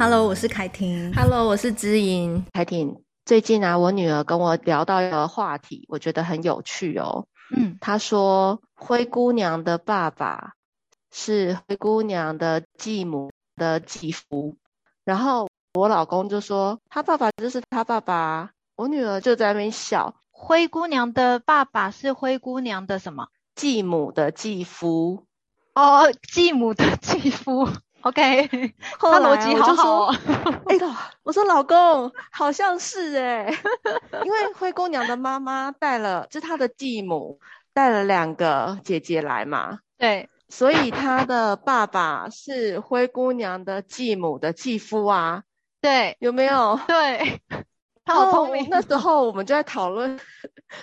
Hello，我是凯婷。Hello，我是知音。凯婷，最近啊，我女儿跟我聊到一个话题，我觉得很有趣哦。嗯，她说灰姑娘的爸爸是灰姑娘的继母的继父，然后我老公就说他爸爸就是他爸爸。我女儿就在那边笑，灰姑娘的爸爸是灰姑娘的什么？继母的继夫。哦，继母的继夫。OK，他逻辑好好哦。哎呦，我说老公，好像是哎，因为灰姑娘的妈妈带了，就是她的继母带了两个姐姐来嘛。对，所以她的爸爸是灰姑娘的继母的继夫啊。对，有没有？对，他好聪明。那时候我们就在讨论，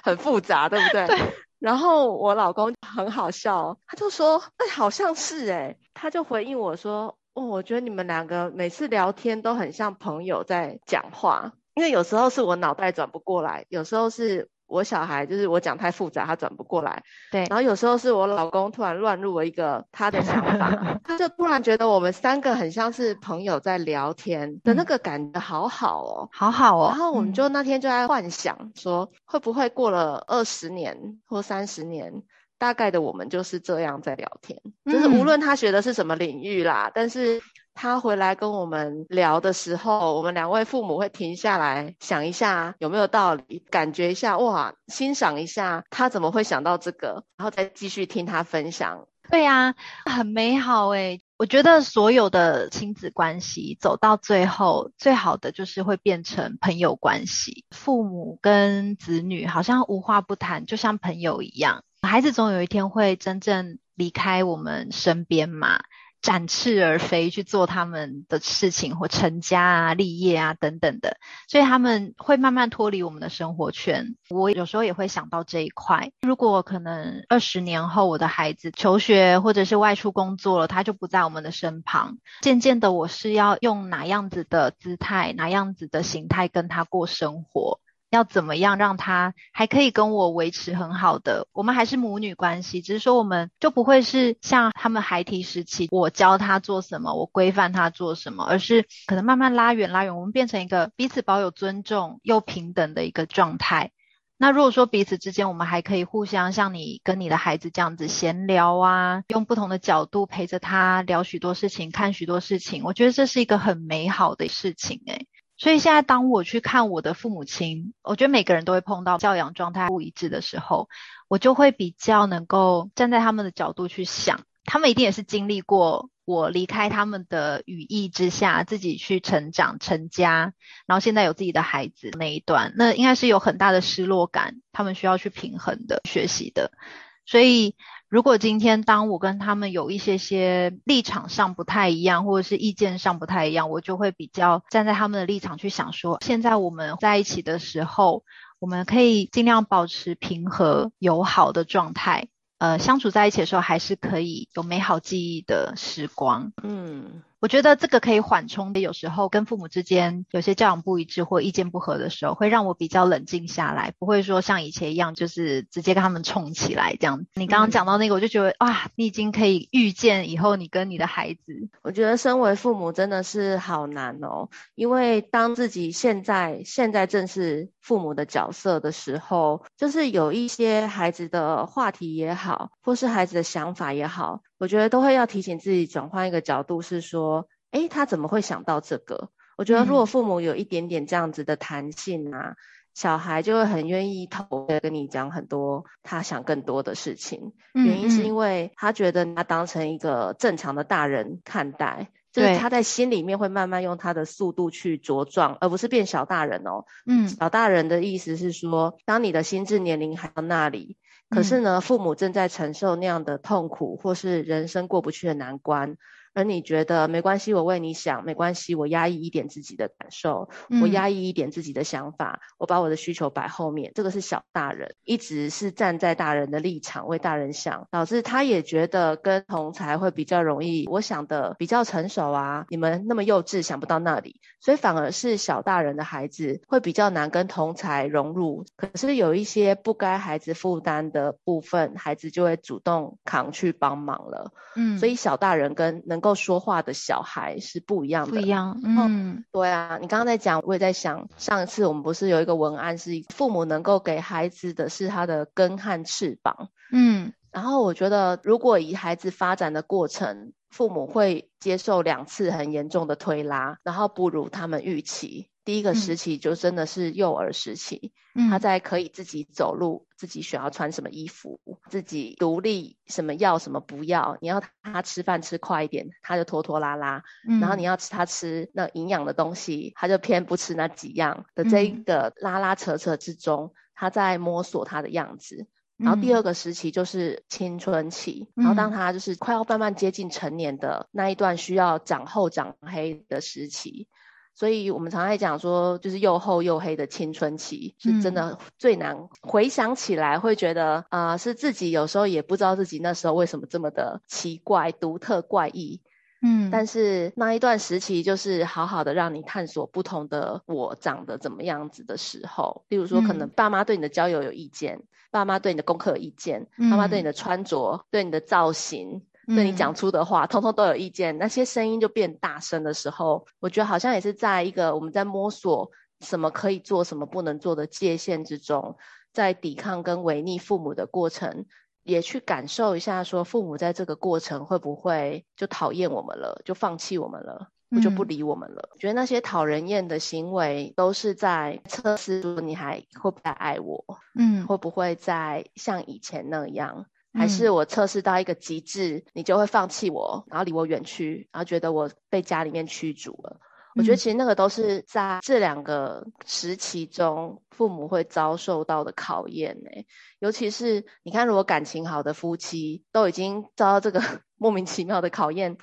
很复杂，对不对？对。然后我老公很好笑，他就说：“哎，好像是哎。”他就回应我说：“哦，我觉得你们两个每次聊天都很像朋友在讲话，因为有时候是我脑袋转不过来，有时候是。”我小孩就是我讲太复杂，他转不过来。对，然后有时候是我老公突然乱入了一个他的想法，他就突然觉得我们三个很像是朋友在聊天的那个感觉，好好哦，好好哦。然后我们就那天就在幻想说，会不会过了二十年或三十年，大概的我们就是这样在聊天，就是无论他学的是什么领域啦，但是。他回来跟我们聊的时候，我们两位父母会停下来想一下有没有道理，感觉一下哇，欣赏一下他怎么会想到这个，然后再继续听他分享。对呀，很美好诶。我觉得所有的亲子关系走到最后，最好的就是会变成朋友关系。父母跟子女好像无话不谈，就像朋友一样。孩子总有一天会真正离开我们身边嘛。展翅而飞去做他们的事情，或成家啊、立业啊等等的，所以他们会慢慢脱离我们的生活圈。我有时候也会想到这一块，如果可能二十年后我的孩子求学或者是外出工作了，他就不在我们的身旁，渐渐的我是要用哪样子的姿态、哪样子的形态跟他过生活？要怎么样让他还可以跟我维持很好的，我们还是母女关系，只是说我们就不会是像他们孩提时期，我教他做什么，我规范他做什么，而是可能慢慢拉远拉远，我们变成一个彼此保有尊重又平等的一个状态。那如果说彼此之间，我们还可以互相像你跟你的孩子这样子闲聊啊，用不同的角度陪着他聊许多事情，看许多事情，我觉得这是一个很美好的事情诶。所以现在，当我去看我的父母亲，我觉得每个人都会碰到教养状态不一致的时候，我就会比较能够站在他们的角度去想，他们一定也是经历过我离开他们的羽翼之下，自己去成长、成家，然后现在有自己的孩子那一段，那应该是有很大的失落感，他们需要去平衡的、学习的，所以。如果今天当我跟他们有一些些立场上不太一样，或者是意见上不太一样，我就会比较站在他们的立场去想说，现在我们在一起的时候，我们可以尽量保持平和友好的状态，呃，相处在一起的时候还是可以有美好记忆的时光。嗯。我觉得这个可以缓冲的，有时候跟父母之间有些教养不一致或意见不合的时候，会让我比较冷静下来，不会说像以前一样，就是直接跟他们冲起来这样。你刚刚讲到那个，我就觉得哇，你已经可以预见以后你跟你的孩子。我觉得身为父母真的是好难哦，因为当自己现在现在正是父母的角色的时候，就是有一些孩子的话题也好，或是孩子的想法也好。我觉得都会要提醒自己转换一个角度，是说，哎，他怎么会想到这个？我觉得如果父母有一点点这样子的弹性啊，嗯、小孩就会很愿意投的跟你讲很多他想更多的事情。嗯嗯，原因是因为他觉得他当成一个正常的大人看待，就是他在心里面会慢慢用他的速度去茁壮，而不是变小大人哦。嗯，小大人的意思是说，当你的心智年龄还到那里。可是呢，父母正在承受那样的痛苦，或是人生过不去的难关。而你觉得没关系，我为你想，没关系，我压抑一点自己的感受，嗯、我压抑一点自己的想法，我把我的需求摆后面，这个是小大人，一直是站在大人的立场为大人想，导致他也觉得跟同才会比较容易，我想的比较成熟啊，你们那么幼稚，想不到那里，所以反而是小大人的孩子会比较难跟同才融入。可是有一些不该孩子负担的部分，孩子就会主动扛去帮忙了。嗯，所以小大人跟能够够说话的小孩是不一样的。不一样，嗯，对啊，你刚刚在讲，我也在想，上一次我们不是有一个文案是父母能够给孩子的是他的根和翅膀，嗯，然后我觉得如果以孩子发展的过程，父母会接受两次很严重的推拉，然后不如他们预期。第一个时期就真的是幼儿时期，嗯、他在可以自己走路、自己选要穿什么衣服、自己独立，什么要什么不要。你要他吃饭吃快一点，他就拖拖拉拉；嗯、然后你要吃他吃那营养的东西，他就偏不吃那几样的。这一个拉拉扯扯之中，他在摸索他的样子。然后第二个时期就是青春期，嗯、然后当他就是快要慢慢接近成年的那一段，需要长厚长黑的时期。所以我们常常讲说，就是又厚又黑的青春期是真的最难。回想起来，会觉得啊、呃，是自己有时候也不知道自己那时候为什么这么的奇怪、独特、怪异。嗯，但是那一段时期就是好好的让你探索不同的我长得怎么样子的时候。例如说，可能爸妈对你的交友有意见，爸妈对你的功课有意见，爸妈对你的穿着、对你的造型。对你讲出的话，嗯、通通都有意见，那些声音就变大声的时候，我觉得好像也是在一个我们在摸索什么可以做、什么不能做的界限之中，在抵抗跟违逆父母的过程，也去感受一下，说父母在这个过程会不会就讨厌我们了，就放弃我们了，嗯、就不理我们了。觉得那些讨人厌的行为，都是在测试说你还会不会爱我，嗯，会不会再像以前那样。还是我测试到一个极致，嗯、你就会放弃我，然后离我远去，然后觉得我被家里面驱逐了。嗯、我觉得其实那个都是在这两个时期中，父母会遭受到的考验呢。尤其是你看，如果感情好的夫妻都已经遭到这个 莫名其妙的考验。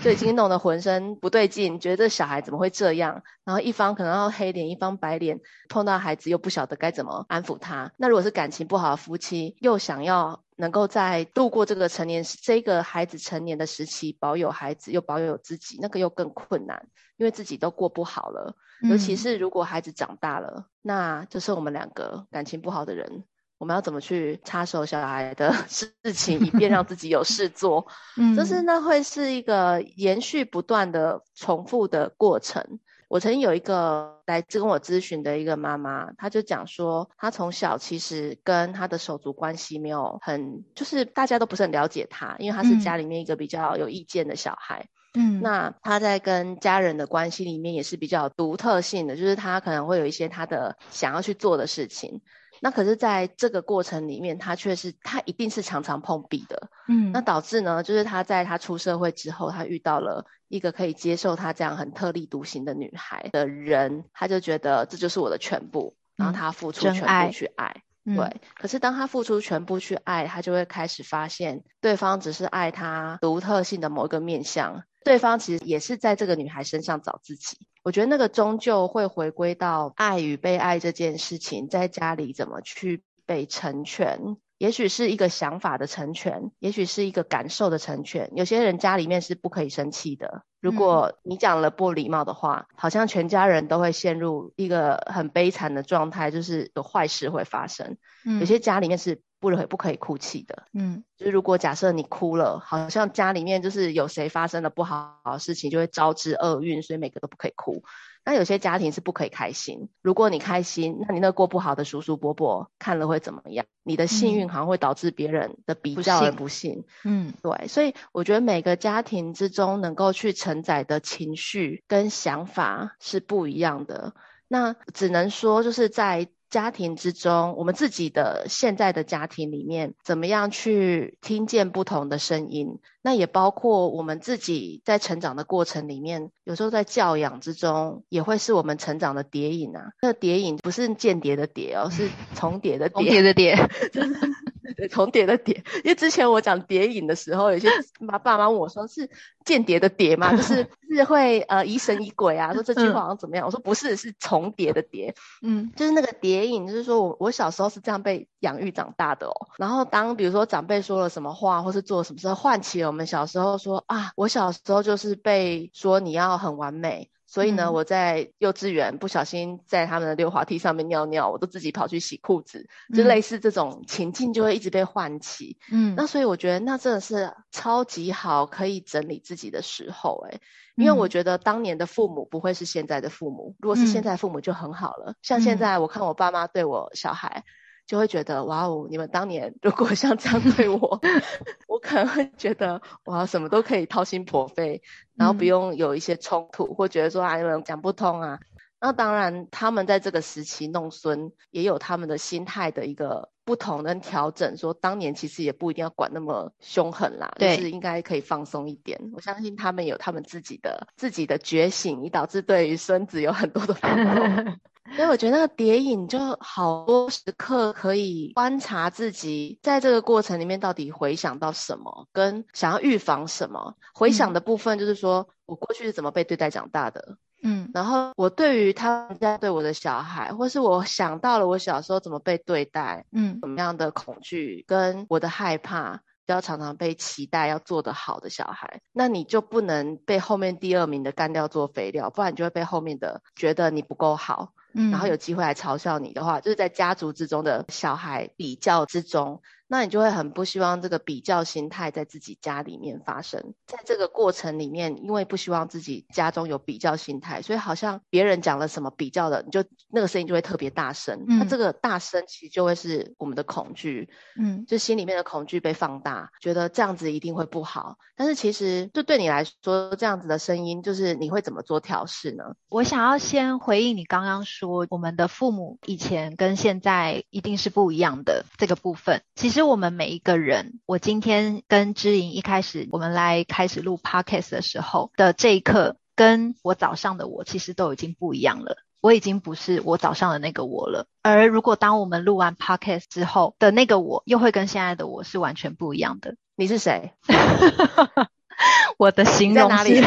就已经弄得浑身不对劲，觉得这小孩怎么会这样？然后一方可能要黑脸，一方白脸，碰到孩子又不晓得该怎么安抚他。那如果是感情不好的夫妻，又想要能够在度过这个成年这个孩子成年的时期，保有孩子又保有自己，那个又更困难，因为自己都过不好了。尤其是如果孩子长大了，嗯、那就是我们两个感情不好的人。我们要怎么去插手小孩的 事情，以便让自己有事做？嗯，就是那会是一个延续不断的重复的过程。我曾经有一个来跟我咨询的一个妈妈，她就讲说，她从小其实跟她的手足关系没有很，就是大家都不是很了解她，因为她是家里面一个比较有意见的小孩。嗯，那她在跟家人的关系里面也是比较独特性的，就是她可能会有一些她的想要去做的事情。那可是，在这个过程里面，他却是他一定是常常碰壁的，嗯，那导致呢，就是他在他出社会之后，他遇到了一个可以接受他这样很特立独行的女孩的人，他就觉得这就是我的全部，然后他付出全部去爱，爱对。可是当他付出全部去爱，他就会开始发现，对方只是爱他独特性的某一个面相。对方其实也是在这个女孩身上找自己，我觉得那个终究会回归到爱与被爱这件事情，在家里怎么去被成全，也许是一个想法的成全，也许是一个感受的成全。有些人家里面是不可以生气的，如果你讲了不礼貌的话，嗯、好像全家人都会陷入一个很悲惨的状态，就是有坏事会发生。嗯、有些家里面是。不可不可以哭泣的，嗯，就是如果假设你哭了，好像家里面就是有谁发生了不好的事情，就会招致厄运，所以每个都不可以哭。那有些家庭是不可以开心，如果你开心，那你那过不好的叔叔伯伯看了会怎么样？你的幸运好像会导致别人的比较而不幸，嗯，对。所以我觉得每个家庭之中能够去承载的情绪跟想法是不一样的。那只能说就是在。家庭之中，我们自己的现在的家庭里面，怎么样去听见不同的声音？那也包括我们自己在成长的过程里面，有时候在教养之中，也会是我们成长的叠影啊。那个叠影不是间谍的谍哦，是重叠的叠的叠，对，重叠的叠。因为之前我讲叠影的时候，有些 妈爸妈问我说是。间谍的谍嘛，就是 是会呃疑神疑鬼啊，说这句话好像怎么样？嗯、我说不是，是重叠的叠，嗯，就是那个叠影，就是说我我小时候是这样被养育长大的哦。然后当比如说长辈说了什么话，或是做了什么事，唤起了我们小时候说啊，我小时候就是被说你要很完美。所以呢，嗯、我在幼稚园不小心在他们的溜滑梯上面尿尿，我都自己跑去洗裤子，就类似这种情境就会一直被唤起。嗯，那所以我觉得那真的是超级好可以整理自己的时候、欸，诶因为我觉得当年的父母不会是现在的父母，如果是现在的父母就很好了。嗯、像现在我看我爸妈对我小孩。就会觉得哇哦，你们当年如果像这样对我，我可能会觉得哇，什么都可以掏心破肺，然后不用有一些冲突，嗯、或觉得说啊，你们讲不通啊。那当然，他们在这个时期弄孙，也有他们的心态的一个不同跟调整。说当年其实也不一定要管那么凶狠啦，就是应该可以放松一点。我相信他们有他们自己的自己的觉醒，以导致对于孙子有很多的放松。所以我觉得那个蝶影就好多时刻可以观察自己在这个过程里面到底回想到什么，跟想要预防什么。回想的部分就是说、嗯、我过去是怎么被对待长大的，嗯，然后我对于他们家对我的小孩，或是我想到了我小时候怎么被对待，嗯，怎么样的恐惧跟我的害怕，要常常被期待要做得好的小孩，那你就不能被后面第二名的干掉做肥料，不然你就会被后面的觉得你不够好。嗯，然后有机会来嘲笑你的话，就是在家族之中的小孩比较之中。那你就会很不希望这个比较心态在自己家里面发生，在这个过程里面，因为不希望自己家中有比较心态，所以好像别人讲了什么比较的，你就那个声音就会特别大声。嗯，那这个大声其实就会是我们的恐惧，嗯，就心里面的恐惧被放大，觉得这样子一定会不好。但是其实就对你来说，这样子的声音，就是你会怎么做调试呢？我想要先回应你刚刚说，我们的父母以前跟现在一定是不一样的这个部分，其实。其实我们每一个人，我今天跟知莹一开始我们来开始录 podcast 的时候的这一刻，跟我早上的我其实都已经不一样了。我已经不是我早上的那个我了。而如果当我们录完 podcast 之后的那个我，又会跟现在的我是完全不一样的。你是谁？我的形容是哪里？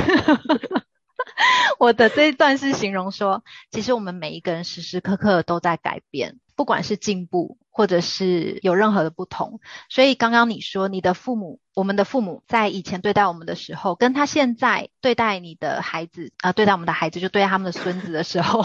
我的这一段是形容说，其实我们每一个人时时刻刻都在改变，不管是进步。或者是有任何的不同，所以刚刚你说你的父母，我们的父母在以前对待我们的时候，跟他现在对待你的孩子啊、对待我们的孩子，就对待他们的孙子的时候，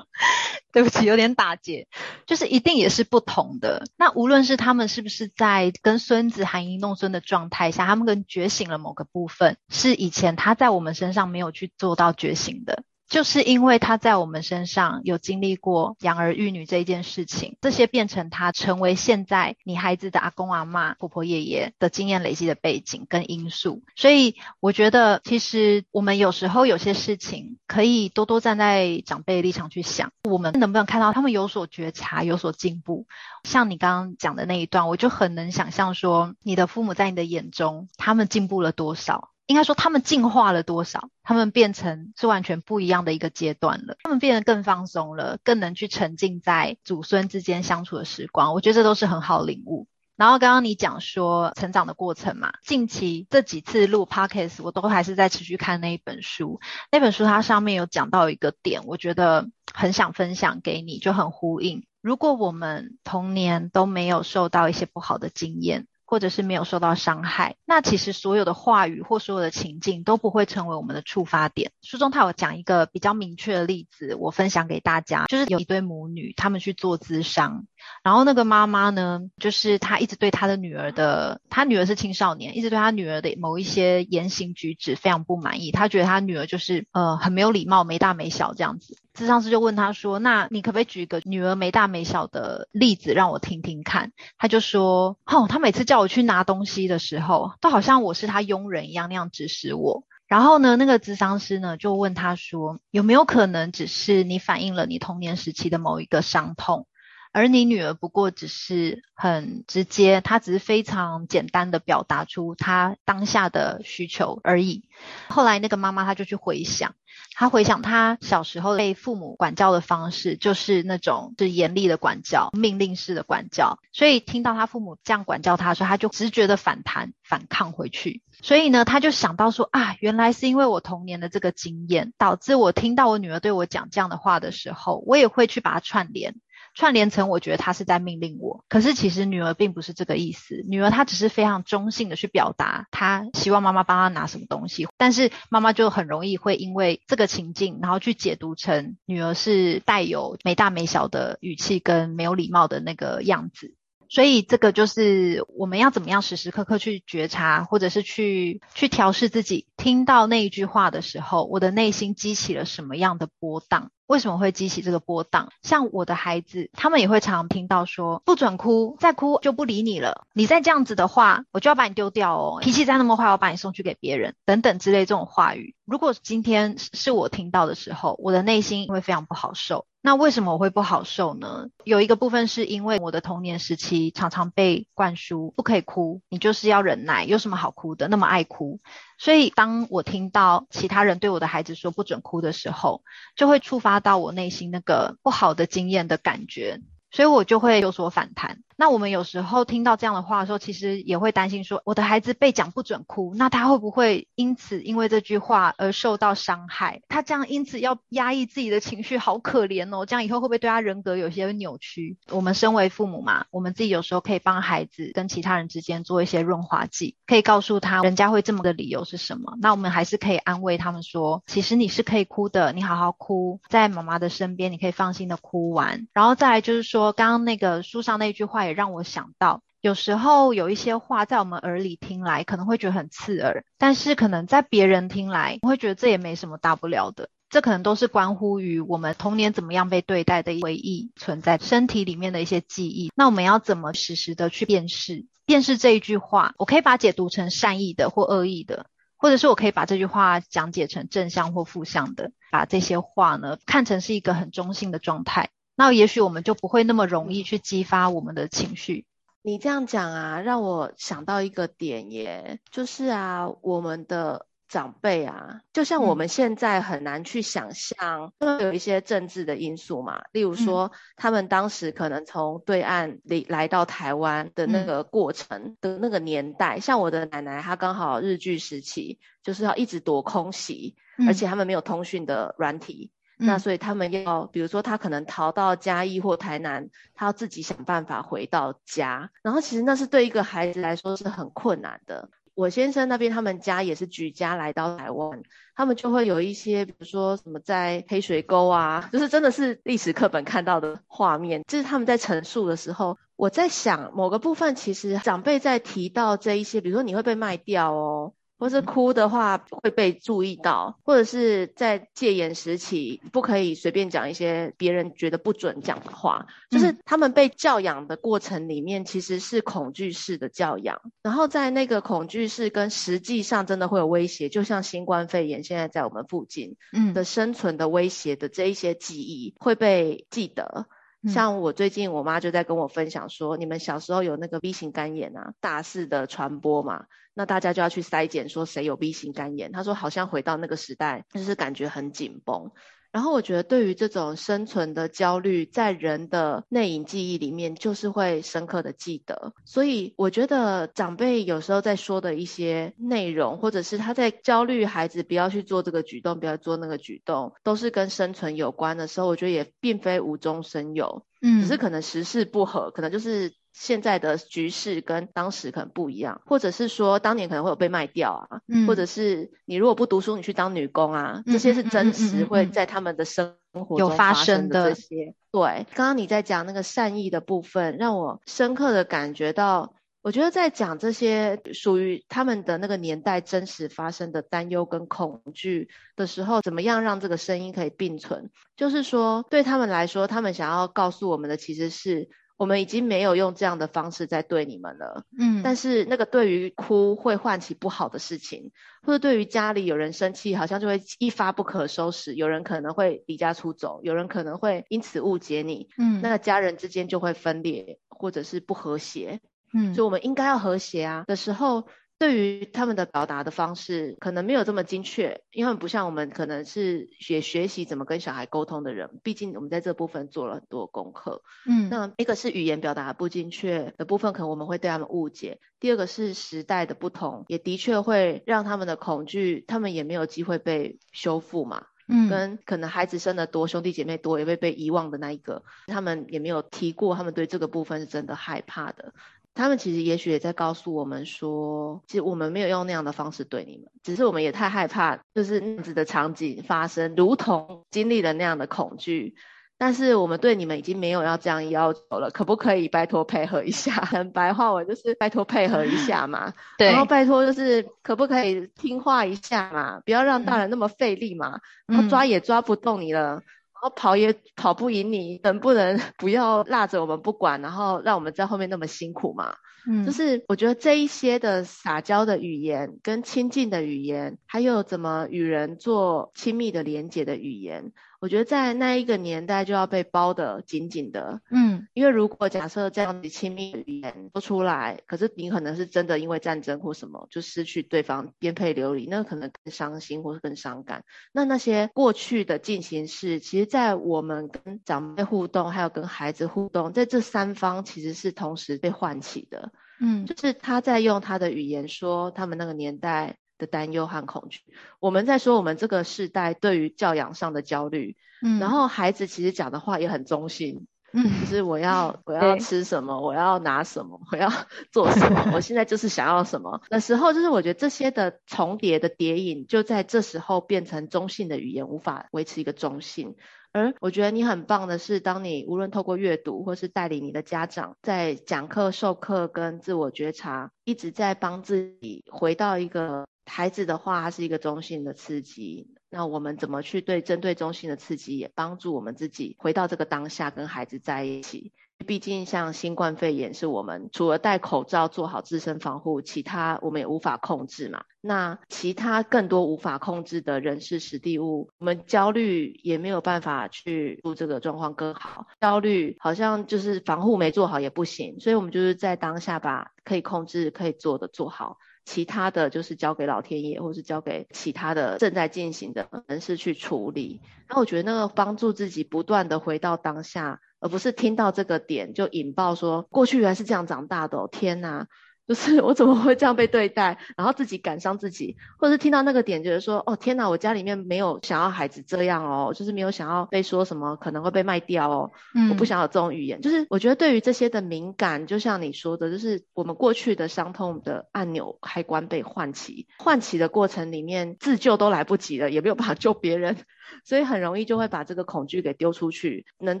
对不起，有点打结，就是一定也是不同的。那无论是他们是不是在跟孙子含饴弄孙的状态下，他们更觉醒了某个部分，是以前他在我们身上没有去做到觉醒的。就是因为他在我们身上有经历过养儿育女这一件事情，这些变成他成为现在你孩子的阿公阿嬷、婆婆爷爷的经验累积的背景跟因素。所以我觉得，其实我们有时候有些事情可以多多站在长辈的立场去想，我们能不能看到他们有所觉察、有所进步。像你刚刚讲的那一段，我就很能想象说，你的父母在你的眼中，他们进步了多少。应该说，他们进化了多少？他们变成是完全不一样的一个阶段了。他们变得更放松了，更能去沉浸在祖孙之间相处的时光。我觉得这都是很好领悟。然后刚刚你讲说成长的过程嘛，近期这几次录 podcast，我都还是在持续看那一本书。那本书它上面有讲到一个点，我觉得很想分享给你，就很呼应。如果我们童年都没有受到一些不好的经验，或者是没有受到伤害，那其实所有的话语或所有的情境都不会成为我们的触发点。书中他有讲一个比较明确的例子，我分享给大家，就是有一对母女，他们去做咨商，然后那个妈妈呢，就是她一直对她的女儿的，她女儿是青少年，一直对她女儿的某一些言行举止非常不满意，她觉得她女儿就是呃很没有礼貌，没大没小这样子。咨商师就问她说：“那你可不可以举一个女儿没大没小的例子让我听听看？”她就说：“哦，她每次叫我去拿东西的时候，都好像我是她佣人一样那样指使我。然后呢，那个咨商师呢就问他说：有没有可能只是你反映了你童年时期的某一个伤痛？”而你女儿不过只是很直接，她只是非常简单的表达出她当下的需求而已。后来那个妈妈她就去回想，她回想她小时候被父母管教的方式，就是那种是严厉的管教、命令式的管教。所以听到她父母这样管教她的时候，她就直觉的反弹、反抗回去。所以呢，她就想到说啊，原来是因为我童年的这个经验，导致我听到我女儿对我讲这样的话的时候，我也会去把它串联。串联成我觉得他是在命令我。可是其实女儿并不是这个意思，女儿她只是非常中性的去表达，她希望妈妈帮她拿什么东西，但是妈妈就很容易会因为这个情境，然后去解读成女儿是带有没大没小的语气跟没有礼貌的那个样子。所以这个就是我们要怎么样时时刻刻去觉察，或者是去去调试自己，听到那一句话的时候，我的内心激起了什么样的波荡？为什么会激起这个波荡？像我的孩子，他们也会常常听到说，不准哭，再哭就不理你了。你再这样子的话，我就要把你丢掉哦。脾气再那么坏，我把你送去给别人，等等之类这种话语。如果今天是我听到的时候，我的内心会非常不好受。那为什么我会不好受呢？有一个部分是因为我的童年时期常常被灌输不可以哭，你就是要忍耐，有什么好哭的？那么爱哭，所以当我听到其他人对我的孩子说不准哭的时候，就会触发到我内心那个不好的经验的感觉。所以我就会有所反弹。那我们有时候听到这样的话的时候，其实也会担心说，我的孩子被讲不准哭，那他会不会因此因为这句话而受到伤害？他这样因此要压抑自己的情绪，好可怜哦。这样以后会不会对他人格有些扭曲？我们身为父母嘛，我们自己有时候可以帮孩子跟其他人之间做一些润滑剂，可以告诉他人家会这么的理由是什么。那我们还是可以安慰他们说，其实你是可以哭的，你好好哭，在妈妈的身边，你可以放心的哭完。然后再来就是说。刚刚那个书上那句话让我想到，有时候有一些话在我们耳里听来可能会觉得很刺耳，但是可能在别人听来会觉得这也没什么大不了的。这可能都是关乎于我们童年怎么样被对待的回忆存在身体里面的一些记忆。那我们要怎么实时的去辨识？辨识这一句话，我可以把解读成善意的或恶意的，或者是我可以把这句话讲解成正向或负向的，把这些话呢看成是一个很中性的状态。那也许我们就不会那么容易去激发我们的情绪。你这样讲啊，让我想到一个点耶，就是啊，我们的长辈啊，就像我们现在很难去想象，因为有一些政治的因素嘛，例如说他们当时可能从对岸里来到台湾的那个过程的那个年代，像我的奶奶，她刚好日据时期就是要一直躲空袭，而且他们没有通讯的软体。那所以他们要，比如说他可能逃到嘉义或台南，他要自己想办法回到家。然后其实那是对一个孩子来说是很困难的。我先生那边他们家也是举家来到台湾，他们就会有一些，比如说什么在黑水沟啊，就是真的是历史课本看到的画面。就是他们在陈述的时候，我在想某个部分，其实长辈在提到这一些，比如说你会被卖掉哦。或是哭的话会被注意到，或者是在戒严时期不可以随便讲一些别人觉得不准讲的话，就是他们被教养的过程里面其实是恐惧式的教养，然后在那个恐惧式跟实际上真的会有威胁，就像新冠肺炎现在在我们附近的生存的威胁的这一些记忆会被记得。像我最近我妈就在跟我分享说，你们小时候有那个 V 型肝炎啊，大肆的传播嘛。那大家就要去筛检，说谁有 V 型肝炎。她说好像回到那个时代，就是感觉很紧绷。然后我觉得对于这种生存的焦虑，在人的内隐记忆里面，就是会深刻的记得。所以我觉得长辈有时候在说的一些内容，或者是他在焦虑孩子不要去做这个举动，不要做那个举动，都是跟生存有关的时候，我觉得也并非无中生有。嗯，只是可能时事不合，可能就是。现在的局势跟当时可能不一样，或者是说当年可能会有被卖掉啊，嗯、或者是你如果不读书，你去当女工啊，嗯、这些是真实会在他们的生活中发生的这些。对，刚刚你在讲那个善意的部分，让我深刻的感觉到，我觉得在讲这些属于他们的那个年代真实发生的担忧跟恐惧的时候，怎么样让这个声音可以并存？就是说，对他们来说，他们想要告诉我们的其实是。我们已经没有用这样的方式在对你们了，嗯，但是那个对于哭会唤起不好的事情，或者对于家里有人生气，好像就会一发不可收拾，有人可能会离家出走，有人可能会因此误解你，嗯，那个家人之间就会分裂或者是不和谐，嗯，所以我们应该要和谐啊的时候。对于他们的表达的方式，可能没有这么精确，因为不像我们可能是学学习怎么跟小孩沟通的人，毕竟我们在这部分做了很多功课。嗯，那一个是语言表达不精确的部分，可能我们会对他们误解；第二个是时代的不同，也的确会让他们的恐惧，他们也没有机会被修复嘛。嗯，跟可能孩子生得多，兄弟姐妹多，也会被遗忘的那一个，他们也没有提过，他们对这个部分是真的害怕的。他们其实也许也在告诉我们说，其实我们没有用那样的方式对你们，只是我们也太害怕，就是那样子的场景发生，如同经历了那样的恐惧。但是我们对你们已经没有要这样要求了，可不可以拜托配合一下？很白话文就是拜托配合一下嘛。对。然后拜托就是可不可以听话一下嘛？不要让大人那么费力嘛。嗯。然后抓也抓不动你了。然后跑也跑不赢你，能不能 不要落着我们不管，然后让我们在后面那么辛苦嘛？嗯，就是我觉得这一些的撒娇的语言，跟亲近的语言，还有怎么与人做亲密的连接的语言。我觉得在那一个年代就要被包得紧紧的，嗯，因为如果假设这样子亲密语言说出来，可是你可能是真的因为战争或什么就失去对方颠沛流离，那可能更伤心或是更伤感。那那些过去的进行式，其实，在我们跟长辈互动，还有跟孩子互动，在这三方其实是同时被唤起的，嗯，就是他在用他的语言说他们那个年代的担忧和恐惧，我们在说我们这个世代对于教养上的焦虑，嗯，然后孩子其实讲的话也很中性，嗯，就是我要 我要吃什么，我要拿什么，我要 做什么，我现在就是想要什么的时候，就是我觉得这些的重叠的叠影，就在这时候变成中性的语言，无法维持一个中性。而我觉得你很棒的是，当你无论透过阅读，或是带领你的家长在讲课、授课跟自我觉察，一直在帮自己回到一个。孩子的话，它是一个中性的刺激。那我们怎么去对针对中性的刺激，也帮助我们自己回到这个当下，跟孩子在一起。毕竟像新冠肺炎，是我们除了戴口罩做好自身防护，其他我们也无法控制嘛。那其他更多无法控制的人事、时地物，我们焦虑也没有办法去做这个状况更好。焦虑好像就是防护没做好也不行，所以我们就是在当下把可以控制、可以做的做好。其他的就是交给老天爷，或是交给其他的正在进行的人士去处理。那我觉得那个帮助自己不断的回到当下，而不是听到这个点就引爆说过去原来是这样长大的哦，天哪！就是我怎么会这样被对待，然后自己感伤自己，或者是听到那个点，觉得说，哦天哪，我家里面没有想要孩子这样哦，就是没有想要被说什么可能会被卖掉哦，嗯，我不想有这种语言。就是我觉得对于这些的敏感，就像你说的，就是我们过去的伤痛的按钮开关被唤起，唤起的过程里面自救都来不及了，也没有办法救别人。所以很容易就会把这个恐惧给丢出去，能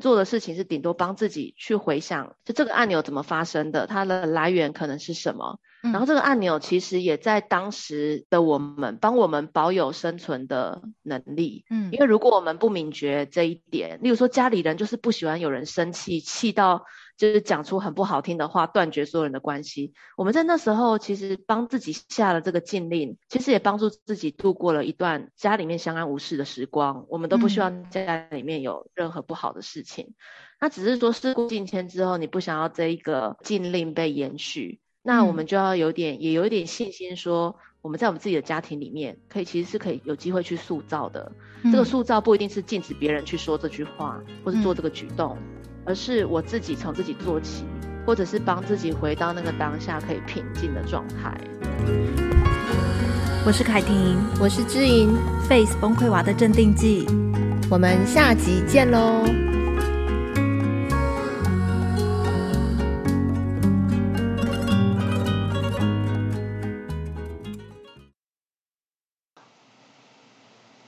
做的事情是顶多帮自己去回想，就这个按钮怎么发生的，它的来源可能是什么。然后这个按钮其实也在当时的我们帮我们保有生存的能力。嗯，因为如果我们不明觉这一点，例如说家里人就是不喜欢有人生气，气到。就是讲出很不好听的话，断绝所有人的关系。我们在那时候其实帮自己下了这个禁令，其实也帮助自己度过了一段家里面相安无事的时光。我们都不希望家里面有任何不好的事情。嗯、那只是说事过境迁之后，你不想要这一个禁令被延续，那我们就要有点，也有一点信心，说我们在我们自己的家庭里面，可以其实是可以有机会去塑造的。嗯、这个塑造不一定是禁止别人去说这句话，或是做这个举动。嗯而是我自己从自己做起，或者是帮自己回到那个当下可以平静的状态。我是凯婷，我是知莹，Face 崩溃娃的镇定剂，我们下集见喽。